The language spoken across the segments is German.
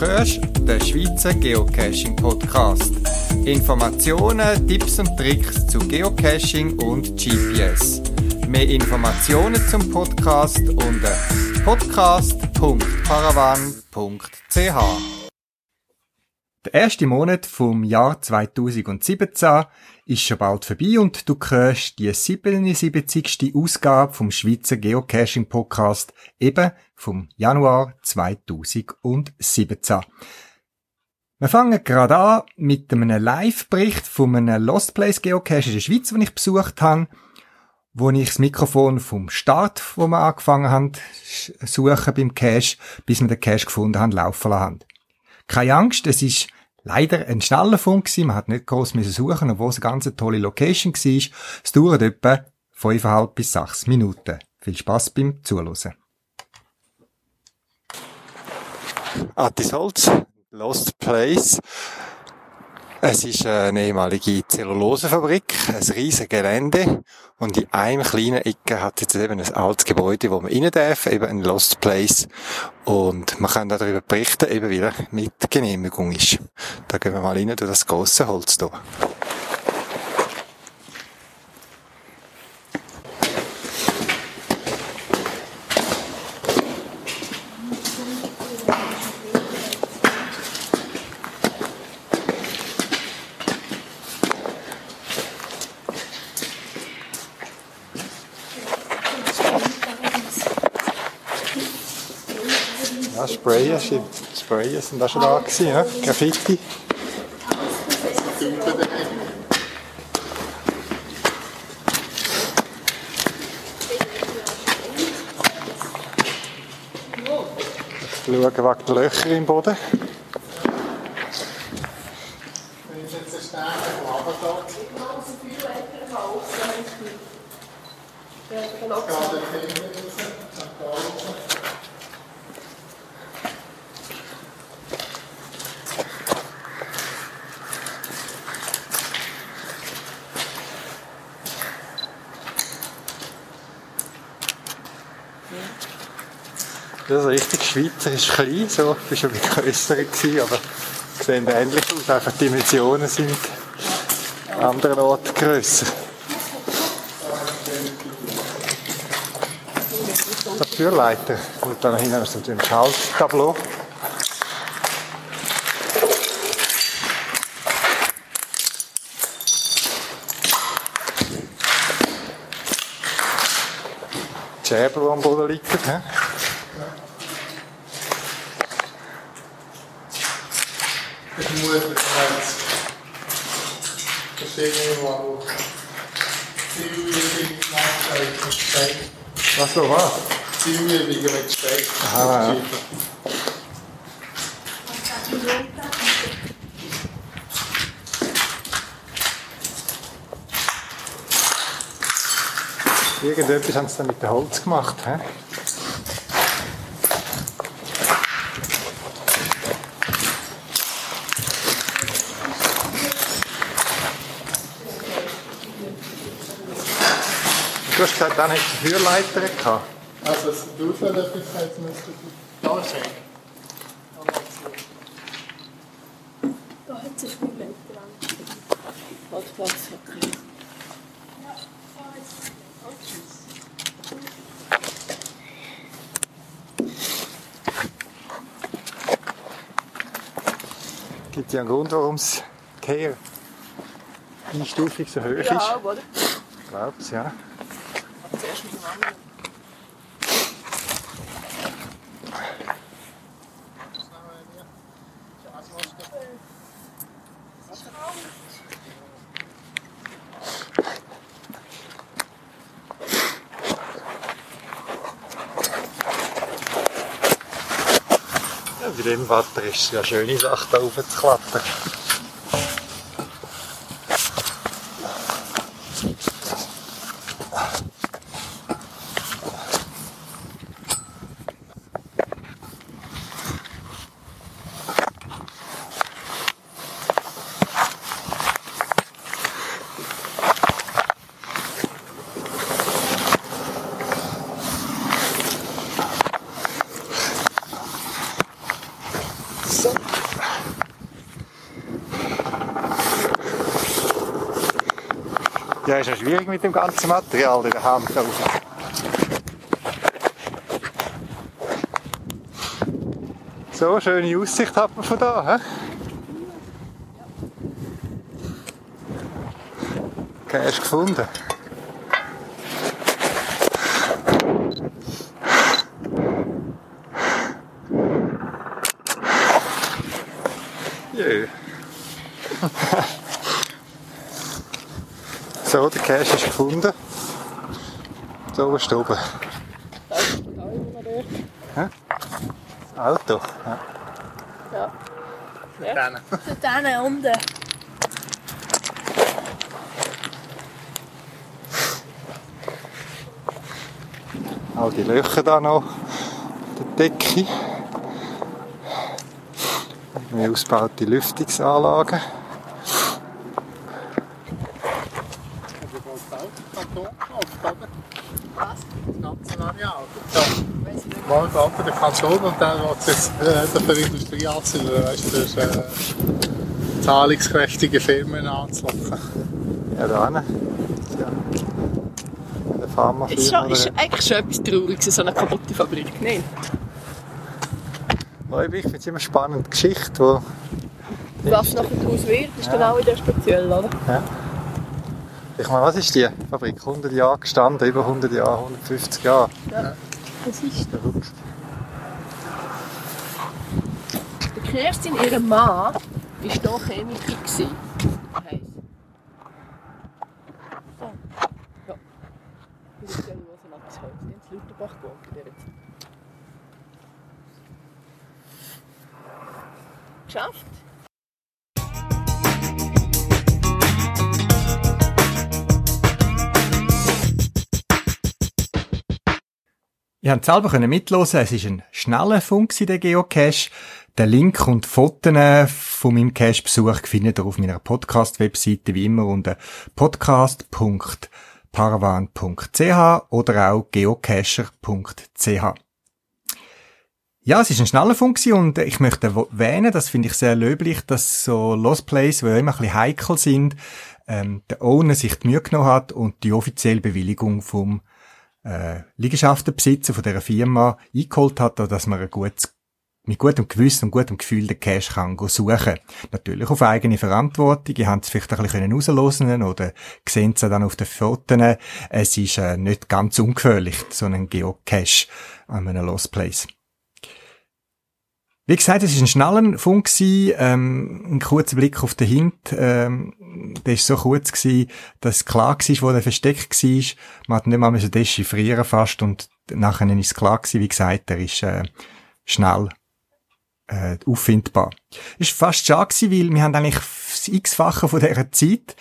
hörst den Schweizer Geocaching Podcast. Informationen, Tipps und Tricks zu Geocaching und GPS. Mehr Informationen zum Podcast unter podcast.paravan.ch. Der erste Monat vom Jahr 2017 ist schon bald vorbei und du hörst die 77. Ausgabe vom Schweizer Geocaching Podcast eben vom Januar 2017. Wir fangen gerade an mit einem Live-Bericht von einem Lost Place Geocache in der Schweiz, den ich besucht habe, wo ich das Mikrofon vom Start, wo wir angefangen haben, suchen beim Cache, bis wir den Cache gefunden haben, laufen lassen. Keine Angst, es ist leider ein schneller Funk gewesen. Man hat nicht groß müssen suchen, obwohl es eine ganz tolle Location war. Es dauert etwa fünfeinhalb bis sechs Minuten. Viel Spaß beim Zuhören. Attisholz, Lost Place. Es ist eine ehemalige Zellulosefabrik, ein riesiges Gelände und in einem kleinen Ecke hat jetzt eben ein altes Gebäude, wo man rein darf, eben ein Lost Place und man kann darüber berichten, eben wieder mit Genehmigung ist. Da gehen wir mal rein durch das große Holz hier. Ja, Sprayer, Sprayer sind auch schon da gewesen, ja? Graffiti. Schauen wegen der Löcher im Boden. Das ist richtig schweizerisch klein, so. Ich war schon ein grösser gewesen, aber sehen ähnlich aus. Einfach die Dimensionen sind an anderen Orten grösser. Der Türleiter. Und dann hinten ist ein Schalttableau. Die Schäber, die am Boden liegen. hä? Ich muss bereits verschiedene Mal Zielübungen nachstellen. Was so war? Zielübungen mit Steak. Aha, ja. Irgendetwas haben sie dann mit dem Holz gemacht. He? Hast gesagt, dann hättest du Feuerleiter gehabt. Also das Durchfälligkeit müsste da sein. Da hat es viel Leute dran. Platz. Gibt ja einen Grund, warum das Kehr Einstufung so hoch ist. Ja, oder? Ich glaube es, ja. Es ja schöne Sache, da rauf ist ja schwierig mit dem ganzen Material in der Hand. raus. So, schöne Aussicht hat man von da, hä? Cash gefunden. Cash ist gefunden. Ist da oben? Hä? Das Auto. Ja. Ja. Dann. Da hinten unten. All die Löcher da noch. Der Decke. Neu ausgebaute Lüftungsanlagen. Ja. Auto der Kanton und dann wird es jetzt äh, für die Industrie anziehen, weißt du, für äh, zahlungskräftige Firmen anzulocken. Ja, da hinten. Ja. Der Farmer Ist, schon, ist eigentlich schon etwas Trauriges, so eine kaputte Fabrik. Nein. Ich finde es immer eine spannende Geschichte, wo Was nachher daraus wird, ist dann auch wieder speziell, oder? Ich meine, was ist die Fabrik? 100 Jahre gestanden, über 100 Jahre, 150 Jahre. Das ist Verrückt. Der Kerstin, ihr Mann, war hier Chemiker. gewesen. Heiss. So. Ja. Das ist ja ein altes Haus. Die haben in Lauterbach gewohnt in dieser Zeit. Geschafft? Ihr habt selber können mitlosen. Es ist ein schneller Funk in der Geocache. Den Link und Fotos von meinem Cache-Besuch findet ihr auf meiner Podcast-Webseite wie immer unter podcast.paravan.ch oder auch geocacher.ch. Ja, es ist ein schneller Funk und ich möchte erwähnen, das finde ich sehr löblich, dass so Lost Plays, die ja immer ein bisschen heikel sind, ähm, der Owner sich die Mühe genommen hat und die offizielle Bewilligung vom äh, Liegenschaftenbesitzer von dieser Firma eingeholt hat, dass man ein gutes, mit gutem Gewissen und gutem Gefühl den Cash kann suchen. Natürlich auf eigene Verantwortung. Ihr habt es vielleicht ein bisschen rauslösen oder sehen es dann auf den Fotos. Es ist äh, nicht ganz ungefährlich, so einen Geocache an einem Lost Place. Wie gesagt, es ist ein schneller Funk ähm, ein kurzer Blick auf den Hint, ähm, der ist so kurz gewesen, dass klar war, wo der versteckt war. Man hat nicht mal dechiffrieren fast und nachher ist es klar gewesen, wie gesagt, er ist äh, schnell äh, auffindbar. Ist fast schade gewesen, weil wir haben eigentlich das x-fache von dieser Zeit,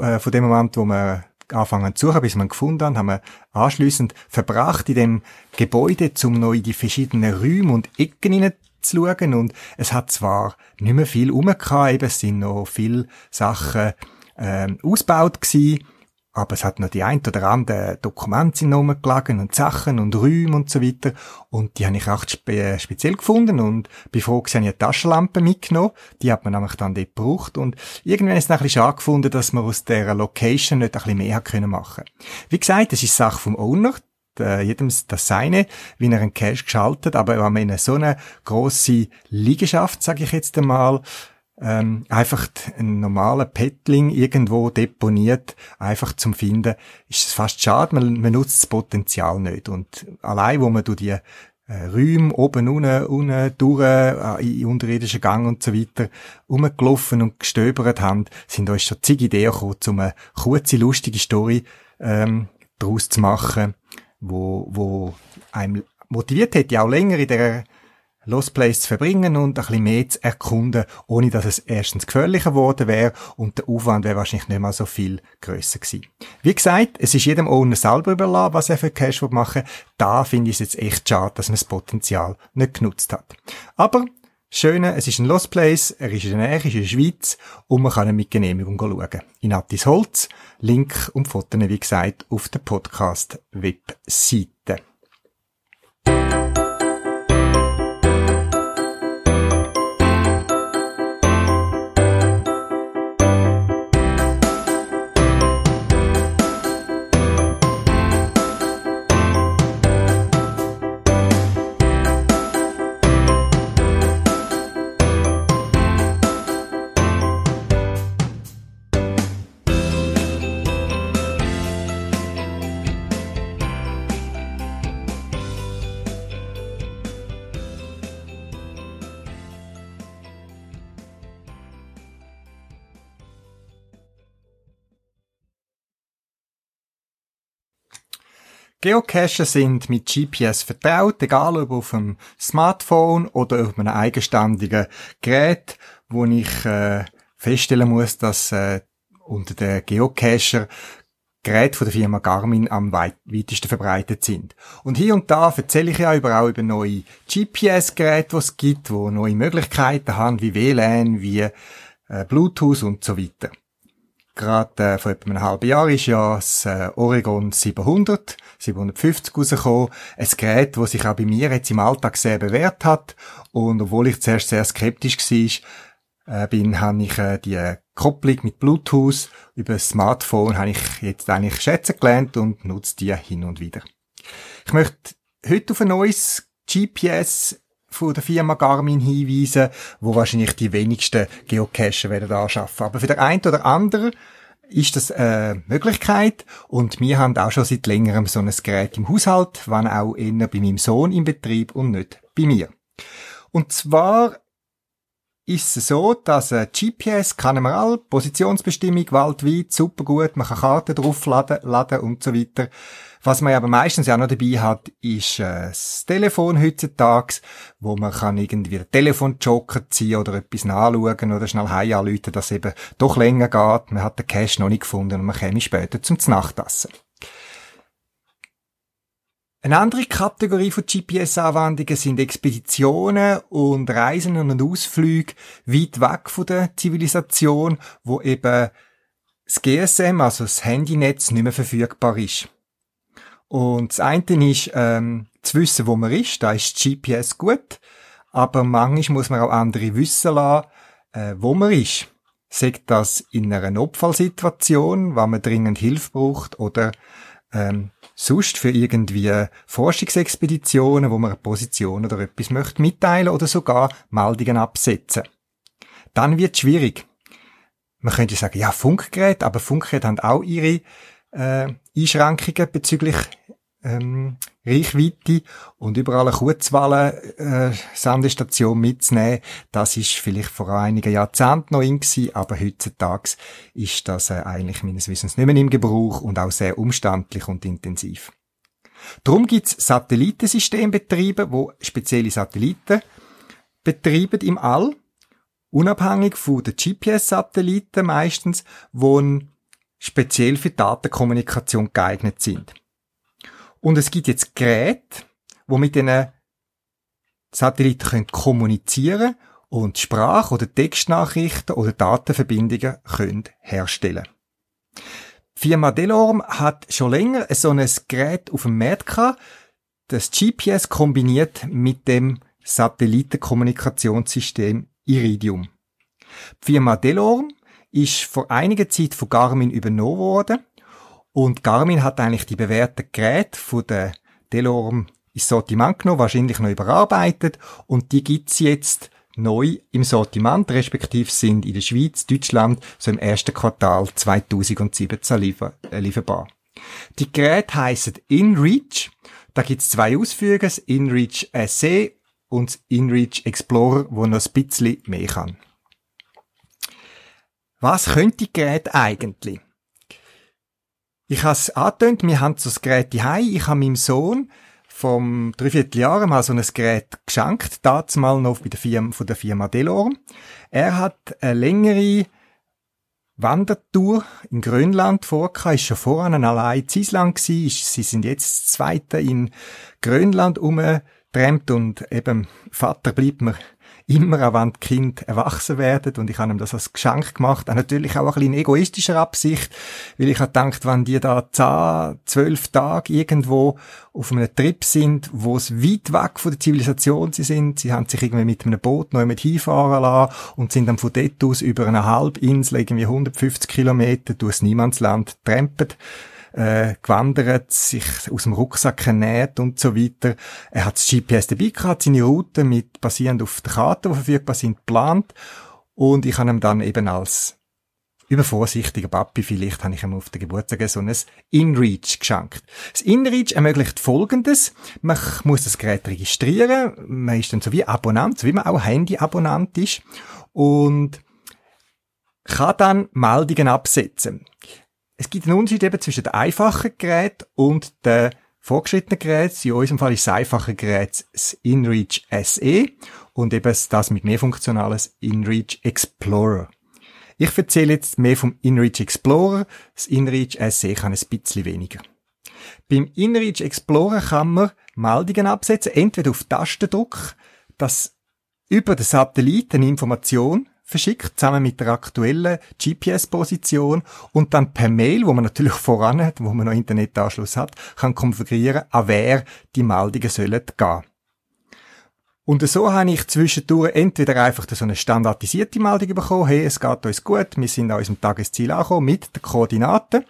äh, von dem Moment, wo wir anfangen zu suchen, bis wir ihn gefunden haben, haben wir anschliessend verbracht in dem Gebäude, um noch in die verschiedenen Räume und Ecken hinein zu schauen. Und es hat zwar nicht mehr viel rumgehabt, eben, es sind noch viele Sachen ähm, ausgebaut gewesen, aber es hat noch die ein oder andere Dokumente sind noch rumgelegen und Sachen und Räume und so weiter. Und die habe ich auch spe speziell gefunden und bevor ich eine Taschenlampe mitgenommen. Die hat man nämlich dann dort gebraucht. Und irgendwann ist es dann ein bisschen schade gefunden, dass man aus dieser Location nicht ein bisschen mehr hat können machen Wie gesagt, es ist Sache vom Owner jedem das seine, wie er einen Cash geschaltet, aber wenn man in so eine grosse Liegenschaft, sage ich jetzt einmal, ähm, einfach einen normalen Petling irgendwo deponiert, einfach zum Finden, ist es fast schade, man, man nutzt das Potenzial nicht. Und allein, wo man durch die äh, Räume oben, unten, unten, durch, äh, in unterirdischen Gang und so weiter, rumgelaufen und gestöbert haben, sind uns schon zig Ideen gekommen, um eine kurze, lustige Story ähm, daraus zu machen, wo, wo einem motiviert hätte, auch länger in der Lost Place zu verbringen und ein bisschen mehr zu erkunden, ohne dass es erstens gefährlicher geworden wäre und der Aufwand wäre wahrscheinlich nicht mal so viel grösser gewesen. Wie gesagt, es ist jedem Owner selber überlassen, was er für Cash machen will. Da finde ich es jetzt echt schade, dass man das Potenzial nicht genutzt hat. Aber Schöne, es ist ein Lost Place, er ist in der Nähe, ist in der Schweiz und man kann ihn mit Genehmigung schauen. In Attis Holz, Link und Fotos, wie gesagt, auf der Podcast-Webseite. Geocacher sind mit GPS vertraut, egal ob auf dem Smartphone oder auf einem eigenständigen Gerät, wo ich äh, feststellen muss, dass äh, unter den Geocacher Geräte von der Firma Garmin am weit weitesten verbreitet sind. Und hier und da erzähle ich ja über, auch über neue GPS-Geräte, die es gibt, wo neue Möglichkeiten haben, wie WLAN, wie äh, Bluetooth und so weiter. Gerade äh, vor etwa einem halben Jahr ist ja das äh, Oregon 700, 750 rausgekommen. Ein Gerät, das sich auch bei mir jetzt im Alltag sehr bewährt hat. Und obwohl ich zuerst sehr skeptisch war, äh, bin, habe ich äh, die Kopplung mit Bluetooth über das Smartphone habe ich jetzt eigentlich schätzen gelernt und nutze die hin und wieder. Ich möchte heute auf ein neues GPS von der Firma Garmin hinweisen, wo wahrscheinlich die wenigsten Geocacher werden anschaffen. Aber für den einen oder anderen ist das eine Möglichkeit und wir haben auch schon seit längerem so ein Gerät im Haushalt, wann auch eher bei meinem Sohn im Betrieb und nicht bei mir. Und zwar ist es so, dass ein GPS kann man all, Positionsbestimmung weltweit, super gut, man kann Karten draufladen laden und so weiter. Was man aber meistens ja noch dabei hat, ist äh, das Telefon heutzutage, wo man kann irgendwie den Telefonjoker ziehen oder etwas nachschauen oder schnell heim anrufen, dass eben doch länger geht. Man hat den Cache noch nicht gefunden und man käme später zum Nachtessen. Eine andere Kategorie von GPS-Anwendungen sind Expeditionen und Reisen und Ausflüge weit weg von der Zivilisation, wo eben das GSM, also das Handynetz, nicht mehr verfügbar ist. Und das eine ist, ähm, zu wissen, wo man ist, da ist GPS gut, aber manchmal muss man auch andere wissen lassen, äh, wo man ist. Sagt das in einer Notfallsituation, wenn man dringend Hilfe braucht oder ähm, sonst für irgendwie Forschungsexpeditionen, wo man eine Position oder etwas möchte mitteilen oder sogar Meldungen absetzen. Dann wird schwierig. Man könnte sagen, ja, Funkgeräte, aber Funkgeräte haben auch ihre äh, Einschränkungen bezüglich ähm, Reichweite und überall eine Kurzwelle äh, Sendestation mitzunehmen, das ist vielleicht vor einigen Jahrzehnten noch in gewesen, aber heutzutage ist das äh, eigentlich meines Wissens nicht mehr im Gebrauch und auch sehr umständlich und intensiv. Darum gibt's Satellitensystembetriebe, wo spezielle Satelliten betreiben im All, unabhängig von den GPS-Satelliten meistens, wo speziell für Datenkommunikation geeignet sind. Und es gibt jetzt Geräte, wo mit diesen Satelliten können kommunizieren und Sprach- oder Textnachrichten oder Datenverbindungen können herstellen. Die Firma Delorme hat schon länger so ein Gerät auf dem Markt gehabt, das GPS kombiniert mit dem Satellitenkommunikationssystem Iridium. Die Firma Delorme ist vor einiger Zeit von Garmin übernommen worden und Garmin hat eigentlich die bewährten Geräte von der Delorme ins Sortiment genommen, wahrscheinlich noch überarbeitet und die gibt's jetzt neu im Sortiment, respektive sind in der Schweiz, Deutschland so im ersten Quartal 2017 liefer äh, lieferbar. Die Geräte heissen InReach. Da gibt's zwei Ausführungen, das InReach SE und das InReach Explorer, wo noch ein bisschen mehr kann. Was könnte die Geräte eigentlich? Ich habe es angetönt, wir haben so ein Gerät daheim. Ich habe meinem Sohn vom Dreivierteljahr mal so ein Gerät geschenkt, dazu mal noch bei der Firma, von der Firma Delorme. Er hat eine längere Wandertour in Grönland vorgehabt, ist schon voran allein in Island gewesen, sie sind jetzt zweite in Grönland umgetrennt und eben Vater bleibt mir immer auch wenn die Kinder erwachsen werden. Und ich habe ihm das als Geschenk gemacht, auch natürlich auch ein bisschen in egoistischer Absicht, weil ich habe gedacht, wenn die da zehn, zwölf Tage irgendwo auf einem Trip sind, wo es weit weg von der Zivilisation sie sind, sie haben sich irgendwie mit einem Boot noch mit hinfahren lassen und sind dann von dort aus über eine Halbinsel, irgendwie 150 Kilometer durchs Niemandsland trempet, äh, gewandert, sich aus dem Rucksack ernährt und so weiter. Er hat das GPS dabei gehabt, seine Route mit basierend auf den Karten, die verfügbar sind, geplant. Und ich habe ihm dann eben als übervorsichtiger Papi, vielleicht habe ich ihm auf der Geburtstag so ein InReach geschenkt. Das InReach ermöglicht Folgendes. Man muss das Gerät registrieren. Man ist dann so wie Abonnent, so wie man auch Handy-Abonnent ist. Und kann dann Meldungen absetzen. Es gibt einen Unterschied eben zwischen den einfachen Geräten und den fortgeschrittenen Geräts. In unserem Fall ist das einfache Gerät das InReach SE und eben das mit mehr funktionales InReach Explorer. Ich erzähle jetzt mehr vom InReach Explorer. Das InReach SE kann ein bisschen weniger. Beim InReach Explorer kann man Meldungen absetzen, entweder auf Tastendruck, dass über den Satelliten Information verschickt, zusammen mit der aktuellen GPS-Position und dann per Mail, wo man natürlich voran hat, wo man noch Internetanschluss hat, kann konfigurieren, an wer die Meldungen sollen gehen. Und so habe ich zwischendurch entweder einfach so eine standardisierte Meldung bekommen, hey, es geht uns gut, wir sind an unserem Tagesziel angekommen mit den Koordinaten.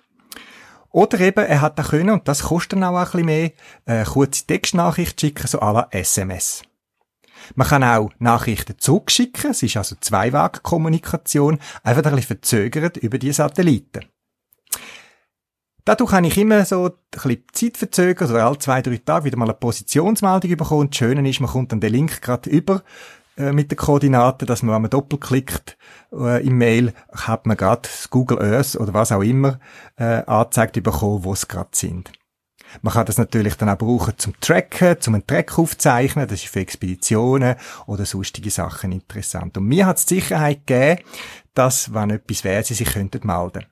Oder eben, er hat da können, und das kostet dann auch ein bisschen mehr, eine kurze Textnachricht schicken, so à la SMS. Man kann auch Nachrichten zurückschicken, es ist also Zweiwegkommunikation, einfach ein bisschen verzögert über die Satelliten. Dadurch habe ich immer so ein bisschen Zeit verzögert, oder alle zwei, drei Tage wieder mal eine Positionsmeldung bekommen. Das Schöne ist, man kommt dann den Link gerade über äh, mit den Koordinaten, dass man, wenn man doppelklickt äh, im Mail, hat man gerade Google Earth oder was auch immer äh, angezeigt bekommen, wo es gerade sind. Man kann das natürlich dann auch brauchen zum Tracken, zum einen Track aufzeichnen. Das ist für Expeditionen oder sonstige Sachen interessant. Und mir hat es die Sicherheit gegeben, dass, wenn etwas wäre, sie sich könnten melden.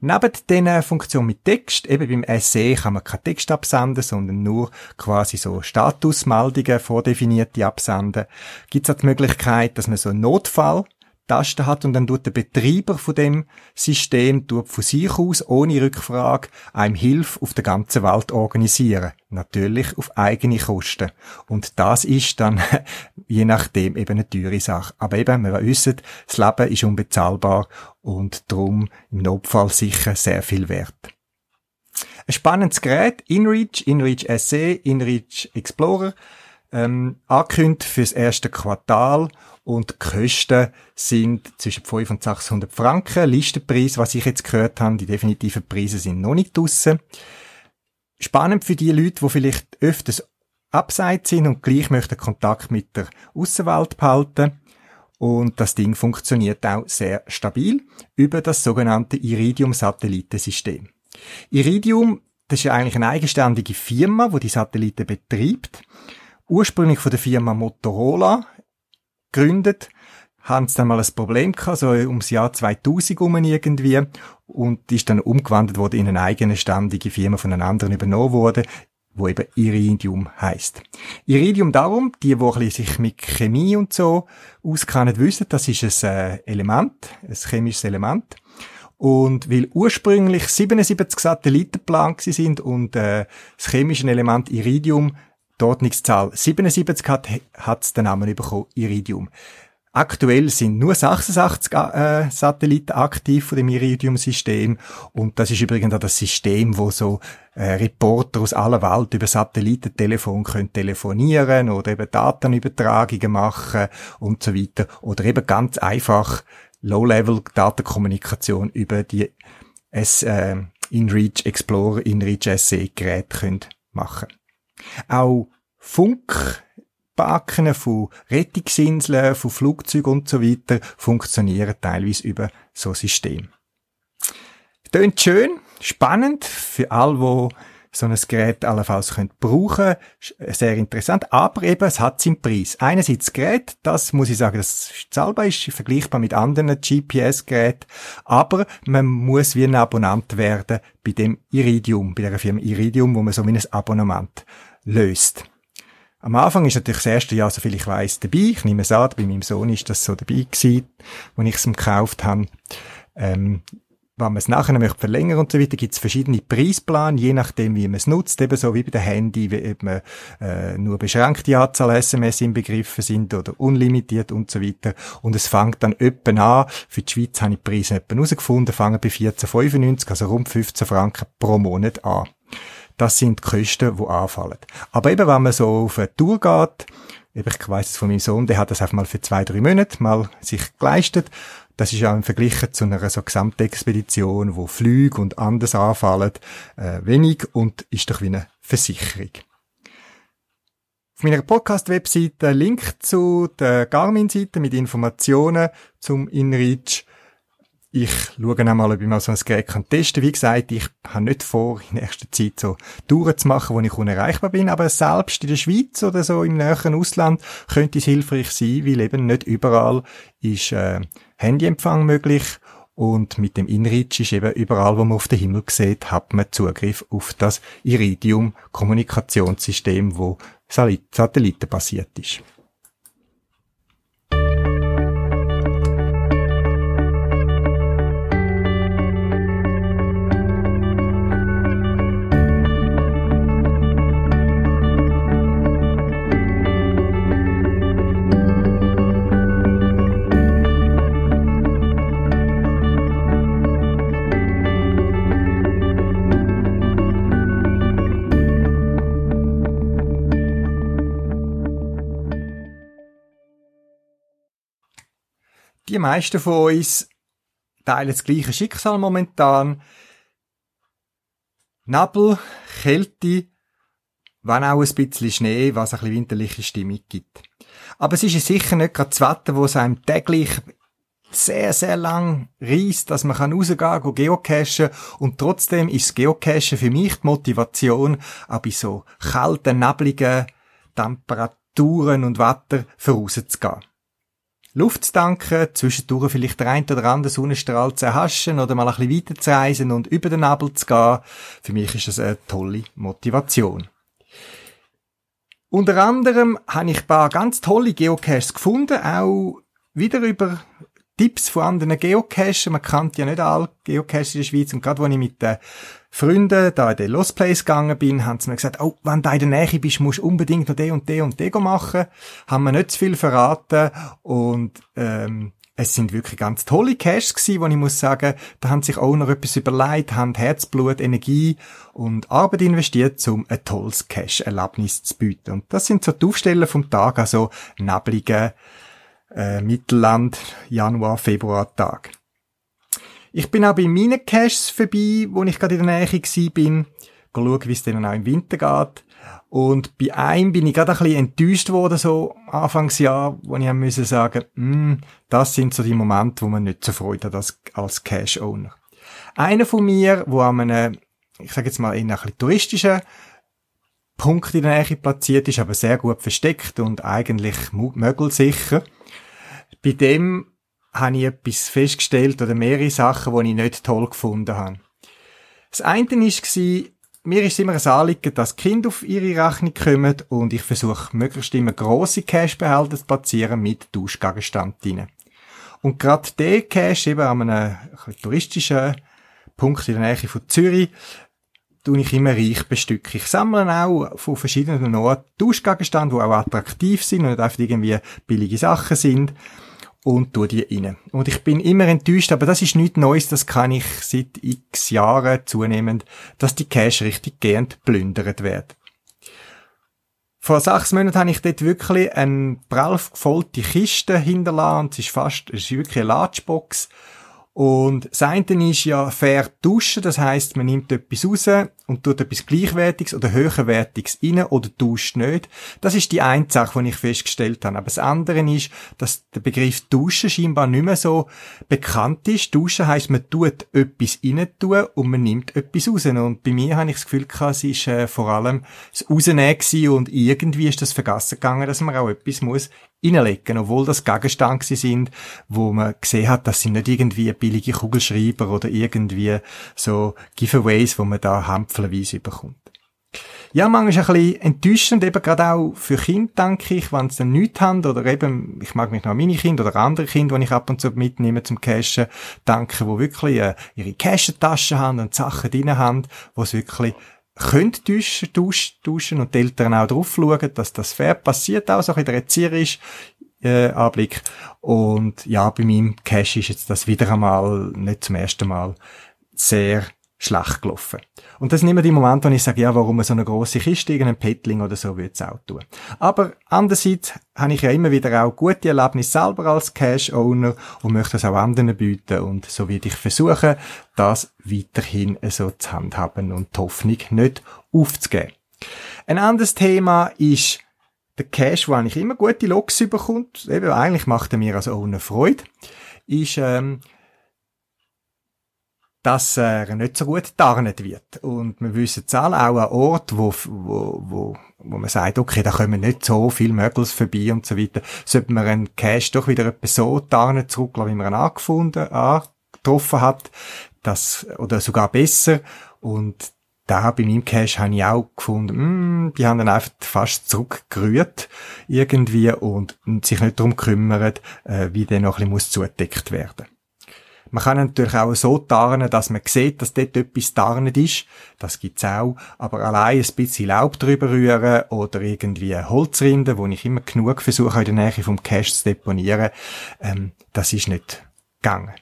Neben dieser Funktion mit Text, eben beim SE kann man keinen Text absenden, sondern nur quasi so Statusmeldungen, vordefinierte absenden, gibt es auch die Möglichkeit, dass man so einen Notfall Taste hat und dann tut der Betreiber von dem System von sich aus ohne Rückfrage einem Hilfe auf der ganzen Welt organisieren. Natürlich auf eigene Kosten. Und das ist dann je nachdem eben eine teure Sache. Aber eben, wir wissen, das Leben ist unbezahlbar und darum im Notfall sicher sehr viel wert. Ein spannendes Gerät, InReach, InReach SE, InReach Explorer, ähm, angekündigt fürs erste Quartal und die Kosten sind zwischen 500 und 600 Franken. Listenpreis, was ich jetzt gehört habe, die definitiven Preise sind noch nicht draussen. Spannend für die Leute, die vielleicht öfters abseits sind und gleich möchten Kontakt mit der Außenwelt behalten. Und das Ding funktioniert auch sehr stabil über das sogenannte Iridium-Satellitensystem. Iridium, das ist eigentlich eine eigenständige Firma, wo die Satelliten betreibt. Ursprünglich von der Firma Motorola gegründet, haben sie dann mal ein Problem gehabt, so ums Jahr 2000 um irgendwie, und ist dann umgewandelt worden in eine eigene ständige Firma von einem anderen übernommen worden, wo eben Iridium heißt. Iridium darum, die, die sich mit Chemie und so auskennen, wissen, das ist ein äh, Element, ein chemisches Element. Und weil ursprünglich 77 Satelliten geplant sind und äh, das chemische Element Iridium Ordnungszahl 77 hat, hat den Namen bekommen, Iridium. Aktuell sind nur 86 äh, Satelliten aktiv von dem Iridium-System und das ist übrigens auch das System, wo so äh, Reporter aus aller Welt über Satellitentelefon können telefonieren oder eben Datenübertragungen machen und so weiter oder eben ganz einfach Low-Level-Datenkommunikation über die S, äh, InReach Explorer, InReach SE Geräte können machen. Auch Funkbaken von Rettungsinseln, von Flugzeugen und so weiter funktionieren teilweise über so ein System. Tönt schön, spannend für alle, die so ein Gerät allenfalls könnt brauchen Sehr interessant. Aber eben, es hat seinen Preis. Einerseits das Gerät, das muss ich sagen, das zahlbar ist, vergleichbar mit anderen GPS-Geräten. Aber man muss wie ein Abonnent werden bei dem Iridium, bei der Firma Iridium, wo man so wie ein Abonnement löst. Am Anfang ist natürlich das erste Jahr, so viel ich weiss, dabei. Ich nehme es an, bei meinem Sohn ist das so dabei gewesen, als ich es ihm gekauft habe. Ähm, wenn man es nachher möchte verlängern und so weiter, gibt es verschiedene Preispläne, je nachdem, wie man es nutzt, ebenso wie bei dem Handy, wie eben äh, nur beschränkte Anzahl SMS inbegriffen sind oder unlimitiert und so weiter. Und es fängt dann öppen an, für die Schweiz habe ich die Preise etwa herausgefunden, fangen bei 14,95, also rund 15 Franken pro Monat an. Das sind die Kosten, die anfallen. Aber eben, wenn man so auf eine Tour geht, ich weiss es von meinem Sohn, der hat das einfach mal für zwei, drei Monate mal sich geleistet. Das ist ja im Vergleich zu einer so Gesamtexpedition, wo Flüge und anders anfallen, äh, wenig und ist doch wie eine Versicherung. Auf meiner Podcast-Webseite Link zu der Garmin-Seite mit Informationen zum InReach ich schaue auch mal, ob ich mal so ein Gerät kann testen. Wie gesagt, ich habe nicht vor, in nächster Zeit so Touren zu machen, wo ich unerreichbar bin, aber selbst in der Schweiz oder so im näheren Ausland könnte es hilfreich sein, weil eben nicht überall ist äh, Handyempfang möglich. Und mit dem InReach ist eben überall, wo man auf den Himmel sieht, hat man Zugriff auf das Iridium-Kommunikationssystem, wo Satelliten basiert ist. Die meisten von uns teilen das gleiche Schicksal momentan. Nebel, Kälte, wenn auch ein bisschen Schnee, was ein bisschen winterliche Stimmung gibt. Aber es ist sicher nicht gerade das Wetter, wo es einem täglich sehr, sehr lang reist, dass man rausgehen kann, geocachen und trotzdem ist Geocachen für mich die Motivation, auch bei so kalten, nebligen Temperaturen und Wetter vorauszugehen. Luft zu tanken, zwischendurch vielleicht der ein oder andere Sonnenstrahl zu erhaschen oder mal ein bisschen weiter zu reisen und über den Nebel zu gehen. Für mich ist das eine tolle Motivation. Unter anderem habe ich ein paar ganz tolle Geocaches gefunden, auch wieder über Tipps von anderen Geocachen. Man kennt ja nicht alle Geocaches in der Schweiz. Und gerade, als ich mit den Freunden da in den Lost Place gegangen bin, haben sie mir gesagt, oh, wenn du in der Nähe bist, musst du unbedingt noch den und den und den machen. Haben mir nicht zu viel verraten. Und, ähm, es sind wirklich ganz tolle Caches gewesen, wo ich muss sagen, da haben sich auch noch etwas überlegt, haben Herzblut, Energie und Arbeit investiert, um ein tolles Cache-Erlebnis zu bieten. Und das sind so die Aufsteller vom Tag, also neblige, äh, Mittelland, Januar, Februar Tag. Ich bin auch bei meinen Caches vorbei, wo ich gerade in der Nähe war, bin, schauen, wie es denen auch im Winter geht. Und bei einem bin ich gerade ein bisschen enttäuscht worden, so Anfangsjahr, wo ich haben müssen sagen, mm, das sind so die Momente, wo man nicht so Freude hat als, als Cash-Owner. Einer von mir, wo an einem, ich sage jetzt mal, in einem touristischen Punkt in der Nähe platziert ist, aber sehr gut versteckt und eigentlich mögelsicher, bei dem habe ich etwas festgestellt oder mehrere Sachen, die ich nicht toll gefunden habe. Das eine war, mir ist immer ein Anliegen, dass Kinder auf ihre Rechnung kommen und ich versuche möglichst immer grosse Cashbehälter zu platzieren mit Tauschgegenstand drin. Und gerade der Cash eben an einem touristischen Punkt in der Nähe von Zürich, tue ich immer reich bestücken. Ich sammle auch von verschiedenen Orten Tauschgegenstände, die auch attraktiv sind und nicht einfach irgendwie billige Sachen sind und tue die rein. Und ich bin immer enttäuscht, aber das ist nichts Neues, das kann ich seit x Jahren zunehmend, dass die Cash richtig gehend plündert werden. Vor sechs Monaten habe ich dort wirklich eine prall gefüllte Kiste hinterlassen. Es ist fast, es ist wirklich eine Latchbox. Und das eine ist ja fair duschen, das heißt, man nimmt etwas raus und tut etwas Gleichwertiges oder Höherwertiges rein oder duscht nicht. Das ist die eine Sache, die ich festgestellt habe. Aber das andere ist, dass der Begriff Duschen scheinbar nicht mehr so bekannt ist. Duschen heißt, man tut etwas rein tun und man nimmt etwas raus. Und bei mir habe ich das Gefühl gehabt, es ist äh, vor allem das Rausnehmen und irgendwie ist das vergessen gegangen, dass man auch etwas muss reinlegen, obwohl das Gegenstände sind, wo man gesehen hat, das sind nicht irgendwie billige Kugelschreiber oder irgendwie so Giveaways, wo man da hampfelweise bekommt. Ja, manchmal ist ein bisschen enttäuschend, eben gerade auch für Kinder, denke ich, wenn sie dann nichts haben, oder eben, ich mag mich noch an meine Kinder oder andere Kinder, die ich ab und zu mitnehme zum Cashen, denken, die wirklich äh, ihre Cashentaschen haben und Sachen drin haben, wo sie wirklich können tauschen, tauschen, tauschen und die Eltern auch drauf schauen, dass das fair passiert, auch so ein bisschen erzieherisch äh, Anblick. Und ja, bei meinem Cash ist jetzt das wieder einmal, nicht zum ersten Mal, sehr schlecht gelaufen. Und das immer die Momente, wo ich sage, ja, warum man so eine große Kiste, irgendein Petling oder so, würde es auch tun. Aber andererseits habe ich ja immer wieder auch gute Erlebnisse selber als Cash-Owner und möchte das auch anderen bieten und so werde ich versuchen, das weiterhin so zu handhaben und die Hoffnung nicht aufzugeben. Ein anderes Thema ist der Cash, wo eigentlich immer gute Loks überkommt. Eben, eigentlich macht er mir als Owner Freude. Ist, ähm, dass er nicht so gut getarnt wird. Und wir wissen es alle, auch an Ort, wo, wo, wo, wo man sagt, okay, da kommen nicht so viele Mögels vorbei und so weiter, sollte man einen Cache doch wieder etwas so tarnen zurücklassen, wie man ihn angefunden, angetroffen hat, das, oder sogar besser. Und da bei meinem Cache habe ich auch gefunden, mm, die haben dann einfach fast zurückgerührt irgendwie und sich nicht darum kümmern, äh, wie der noch ein bisschen muss zugedeckt werden man kann natürlich auch so tarnen, dass man sieht, dass dort etwas tarnet ist. Das gibt's auch. Aber allein ein bisschen Laub drüber rühren oder irgendwie Holzrinde, wo ich immer genug versuche, in der Nähe vom Cache zu deponieren, ähm, das ist nicht gegangen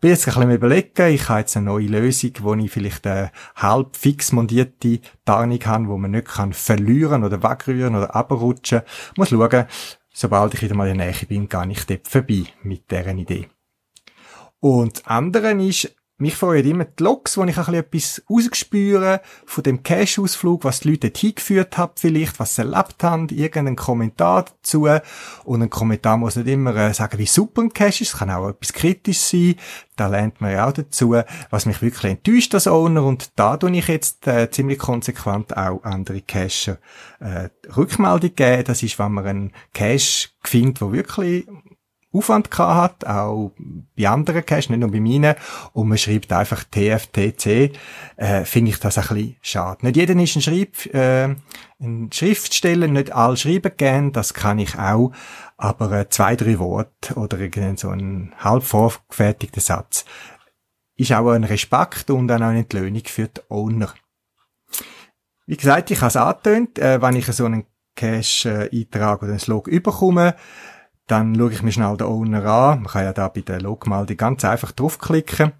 bin jetzt ein bisschen überlegen, ich habe jetzt eine neue Lösung, wo ich vielleicht eine halb fix montierte Tarnung habe, wo man nicht kann verlieren oder wegrühren oder abrutschen. Muss schauen, sobald ich wieder mal in der Nähe bin, gehe ich dort vorbei mit deren Idee. Und das andere ist, mich freuen immer die Logs, wo ich ein bisschen etwas rausgespüre von dem Cache-Ausflug, was die Leute hingeführt haben vielleicht, was sie erlebt haben, irgendeinen Kommentar dazu. Und ein Kommentar muss nicht immer äh, sagen, wie super ein Cache ist, es kann auch etwas kritisch sein. Da lernt man ja auch dazu, was mich wirklich enttäuscht als Owner. Und da tue ich jetzt äh, ziemlich konsequent auch andere Cacher äh, Rückmeldung geben. Das ist, wenn man einen Cache findet, der wirklich Aufwand gehabt hat, auch bei anderen Caches, nicht nur bei meinen, und man schreibt einfach TFTC, äh, finde ich das ein bisschen schade. Nicht jeder ist ein, Schreib, äh, ein Schriftsteller, nicht alle schreiben gern, das kann ich auch, aber äh, zwei, drei Worte oder so ein halb vorgefertigter Satz ist auch ein Respekt und auch eine Entlöhnung für die Owner. Wie gesagt, ich habe es angetönt, äh, wenn ich so einen Cache-Eintrag oder ein Log überkomme, dann schaue ich mir schnell den Owner an. Man kann ja da bei der Logmeldung ganz einfach draufklicken.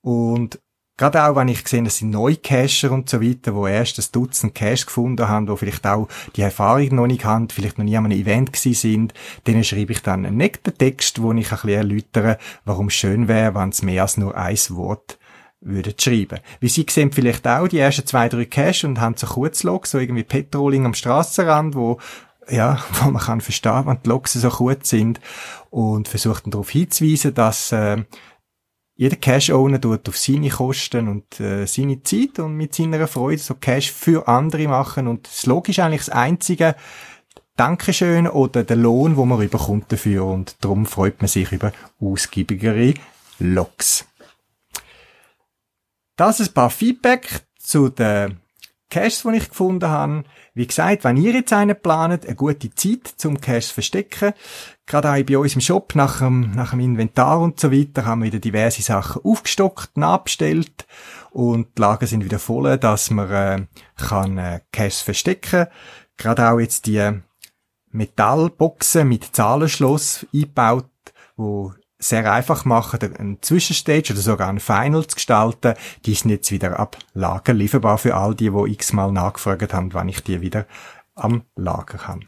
Und gerade auch, wenn ich sehe, es sind neue Cacher und so weiter, wo erst ein Dutzend Cache gefunden haben, wo vielleicht auch die Erfahrung noch nicht haben, vielleicht noch nie an einem Event gewesen sind, denen schreibe ich dann einen netten Text, wo ich ein bisschen erläutere, warum es schön wäre, wenn es mehr als nur ein Wort würden schreiben. Wie Sie sehen vielleicht auch die ersten zwei, drei Cache und haben so Kurzlog, so irgendwie Petroling am Strassenrand, wo ja, wo man kann verstehen, wenn die Logs so gut sind und versucht dann darauf hinzuweisen, dass äh, jeder Cash-Owner tut auf seine Kosten und äh, seine Zeit und mit seiner Freude so Cash für andere machen und das Log ist eigentlich das einzige Dankeschön oder der Lohn, wo man überkommt dafür und darum freut man sich über ausgiebigere Logs. Das ist ein paar Feedback zu den Caches, die ich gefunden habe. Wie gesagt, wenn ihr jetzt einen planet, eine gute Zeit zum Cash zu verstecken, gerade auch bei uns im Shop nach dem, nach dem Inventar und so weiter, haben wir wieder diverse Sachen aufgestockt, nachbestellt und die Lager sind wieder voll, dass man äh, kann äh, Cash verstecken. Gerade auch jetzt die Metallboxen mit Zahlenschloss eingebaut, wo sehr einfach machen, einen Zwischenstage oder sogar ein Final zu gestalten. Die sind jetzt wieder ab Lager lieferbar für all die, die x-mal nachgefragt haben, wann ich die wieder am Lager habe.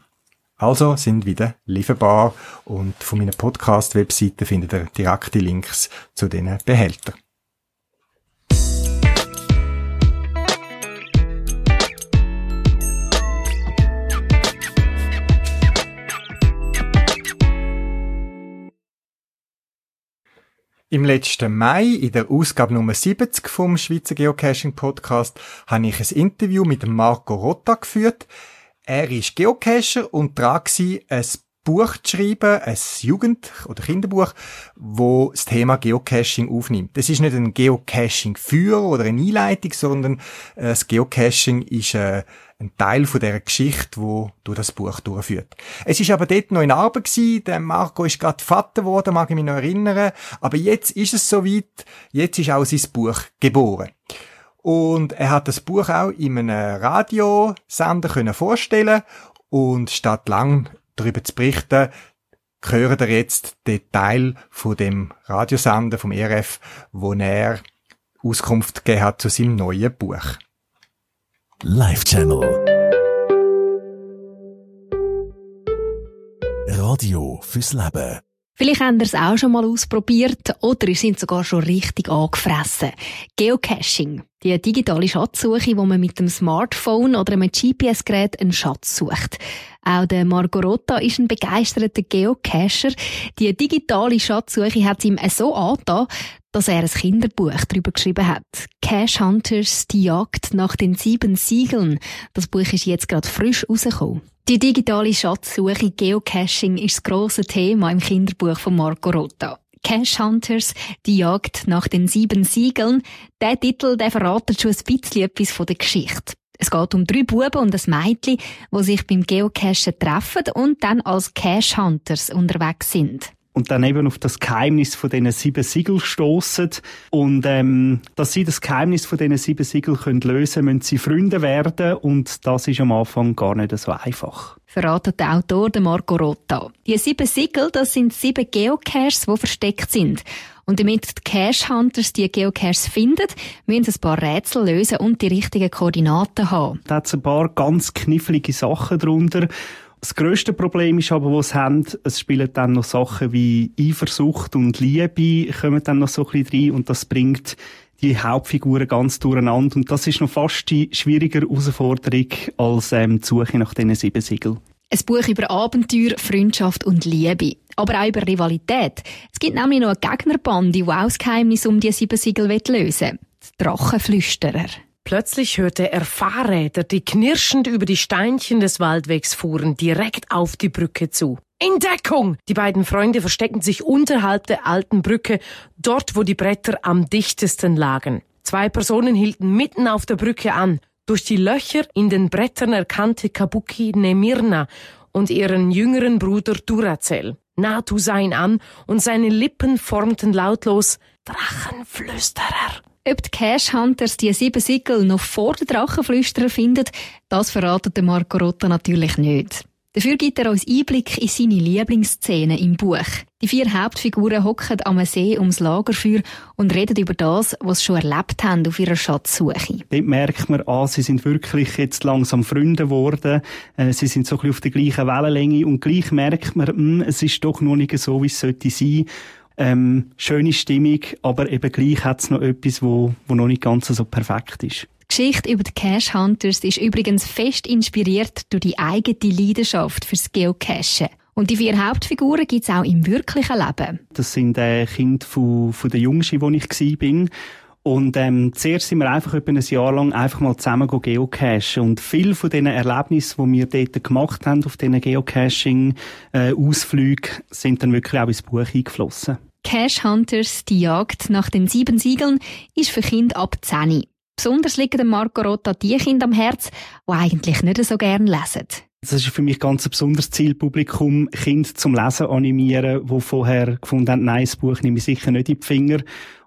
Also sind wieder lieferbar und von meiner Podcast-Webseite findet ihr direkte Links zu diesen Behältern. Im letzten Mai, in der Ausgabe Nummer 70 vom Schweizer Geocaching Podcast, habe ich ein Interview mit Marco Rotta geführt. Er ist Geocacher und dran ein Buch zu schreiben, ein Jugend- oder Kinderbuch, wo das Thema Geocaching aufnimmt. Das ist nicht ein Geocaching-Führer oder eine Einleitung, sondern äh, das Geocaching ist äh, ein Teil von der Geschichte, wo durch das Buch durchführt. Es ist aber dort noch in Arbeit gewesen. Der Marco ist gerade Vater geworden, mag ich mich noch erinnern. Aber jetzt ist es soweit. Jetzt ist auch sein Buch geboren. Und er hat das Buch auch in einem Radiosender können vorstellen und statt lang darüber zu berichten, hören wir jetzt den Teil von dem Radiosender vom ERF, wo er Auskunft gegeben hat zu seinem neuen Buch. Live Channel. Radio fürs Leben. Vielleicht haben ihr es auch schon mal ausprobiert oder ihr sind sogar schon richtig angefressen. Geocaching. Die digitale Schatzsuche, wo man mit dem Smartphone oder einem GPS-Gerät einen Schatz sucht. Auch der Margot Rotta ist ein begeisterter Geocacher. Die digitale Schatzsuche hat ihm so angetan, dass er ein Kinderbuch darüber geschrieben hat. Cash Hunters, die Jagd nach den sieben Siegeln. Das Buch ist jetzt gerade frisch rausgekommen. Die digitale Schatzsuche Geocaching ist das grosse Thema im Kinderbuch von Marco Rotta. Cash Hunters, die Jagd nach den sieben Siegeln. Der Titel, der verratet schon ein bisschen etwas von der Geschichte. Es geht um drei Buben und ein Mädchen, die sich beim Geocachen treffen und dann als Cash Hunters unterwegs sind und dann eben auf das Geheimnis von diesen sieben Siegel stoßen und ähm, dass sie das Geheimnis von diesen sieben Siegel können lösen, müssen sie Freunde werden und das ist am Anfang gar nicht so einfach. Verratet der Autor Marco Rotta. Die sieben Siegel, das sind sieben Geocaches, die versteckt sind. Und damit die Cache Hunters die Geocaches finden, müssen sie ein paar Rätsel lösen und die richtigen Koordinaten haben. Da hat ein paar ganz knifflige Sachen drunter. Das grösste Problem ist aber, was sie haben, es spielen dann noch Sachen wie Eifersucht und Liebe kommen dann noch so ein bisschen rein und das bringt die Hauptfiguren ganz durcheinander und das ist noch fast die schwierigere Herausforderung als ähm, die Suche nach diesen sieben Siegeln. Ein Buch über Abenteuer, Freundschaft und Liebe. Aber auch über Rivalität. Es gibt nämlich noch eine Gegnerbande, die auch das Geheimnis um die sieben Siegel lösen will. Die Drachenflüsterer. Plötzlich hörte er Fahrräder, die knirschend über die Steinchen des Waldwegs fuhren, direkt auf die Brücke zu. In Deckung! Die beiden Freunde versteckten sich unterhalb der alten Brücke, dort wo die Bretter am dichtesten lagen. Zwei Personen hielten mitten auf der Brücke an. Durch die Löcher in den Brettern erkannte Kabuki Nemirna und ihren jüngeren Bruder Duracell. Natu sah ihn an und seine Lippen formten lautlos Drachenflüsterer. Ob die Cash Hunters die sieben Siegel noch vor den Drachenflüsterer finden, das verratet Marco Rotta natürlich nicht. Dafür gibt er uns Einblick in seine Lieblingsszenen im Buch. Die vier Hauptfiguren hocken am See ums Lagerfeuer und reden über das, was sie schon erlebt haben auf ihrer Schatzsuche. Dort merkt man, ah, sie sind wirklich jetzt langsam Freunde geworden. Äh, sie sind so ein bisschen auf der gleichen Wellenlänge und gleich merkt man, mh, hm, es ist doch noch nicht so, wie es sollte sein ähm, schöne Stimmung, aber eben gleich hat es noch etwas, wo, wo noch nicht ganz so perfekt ist. Die Geschichte über die Cash Hunters ist übrigens fest inspiriert durch die eigene Leidenschaft fürs Geocachen. Und die vier Hauptfiguren gibt es auch im wirklichen Leben. Das sind äh, Kinder von, von der Jungschen, wo ich war. Und ähm, zuerst sind wir einfach etwa ein Jahr lang einfach mal zusammen geocachen. Und viele von diesen Erlebnissen, die wir dort gemacht haben, auf diesen Geocaching-Ausflügen, äh, sind dann wirklich auch ins Buch eingeflossen. Cash Hunters, die Jagd nach den sieben Siegeln, ist für Kinder ab 10. Besonders liegen dem Marco Rotta die Kinder am Herz, die eigentlich nicht so gerne lesen. Das ist für mich ganz ein besonderes Zielpublikum, Kinder zum Lesen animieren, die vorher gefunden haben, nein, das Buch nehme ich sicher nicht in die Finger.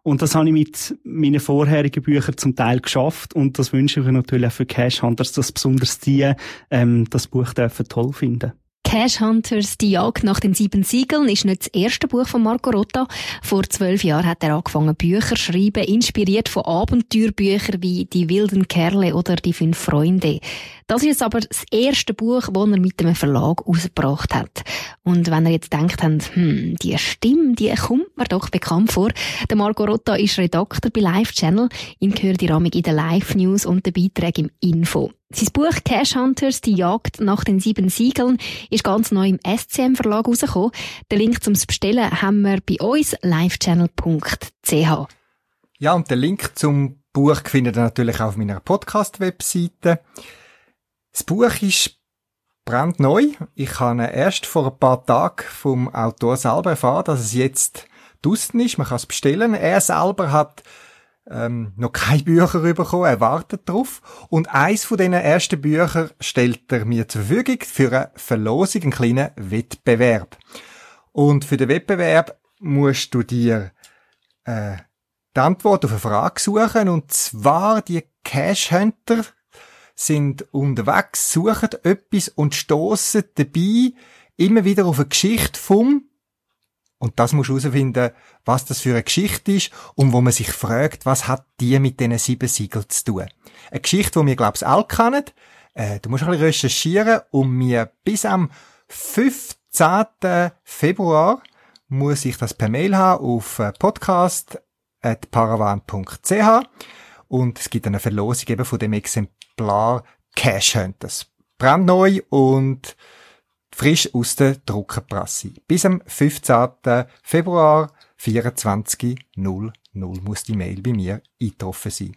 Und das habe ich mit meinen vorherigen Büchern zum Teil geschafft und das wünsche ich mir natürlich auch für Cash Hunters, dass besonders die ähm, das Buch dürfen toll finden. Cash Hunters, die Jagd nach den sieben Siegeln, ist nicht das erste Buch von Marco Rotta. Vor zwölf Jahren hat er angefangen, Bücher zu schreiben, inspiriert von Abenteuerbüchern wie Die wilden Kerle oder Die fünf Freunde. Das ist aber das erste Buch, das er mit dem Verlag rausgebracht hat. Und wenn ihr jetzt denkt, hm, die Stimme, die kommt mir doch bekannt vor. Der Marco Rotta ist Redakteur bei Live Channel. Ihn gehört die Rahmung in den Live News und den Beiträgen im Info. Sein Buch Cash Hunters, die Jagd nach den sieben Siegeln, ist ganz neu im SCM Verlag rausgekommen. Den Link zum Bestellen haben wir bei uns livechannel.ch. Ja, und den Link zum Buch findet ihr natürlich auf meiner Podcast-Webseite. Das Buch ist brandneu. Ich habe erst vor ein paar Tagen vom Autor selber erfahren, dass es jetzt draussen ist. Man kann es bestellen. Er selber hat ähm, noch keine Bücher bekommen, er wartet drauf. Und eins von diesen ersten Büchern stellt er mir zur Verfügung für eine Verlosung, einen kleinen Wettbewerb. Und für den Wettbewerb musst du dir äh, die Antwort auf eine Frage suchen, und zwar die Cash Hunter sind unterwegs, suchen etwas und stoßen dabei immer wieder auf eine Geschichte vom und das muss herausfinden, was das für eine Geschichte ist und wo man sich fragt, was hat die mit diesen sieben Siegeln zu tun. Eine Geschichte, die wir, glaube ich, alle kennen. Äh, du musst ein bisschen recherchieren und mir bis am 15. Februar muss ich das per Mail haben auf äh, podcast.paravan.ch und es gibt eine Verlosung eben von dem Exemplar Cash Hunters. Brandneu und frisch aus der Druckerpresse. Bis am 15. Februar 24.00 muss die Mail bei mir eingetroffen sein.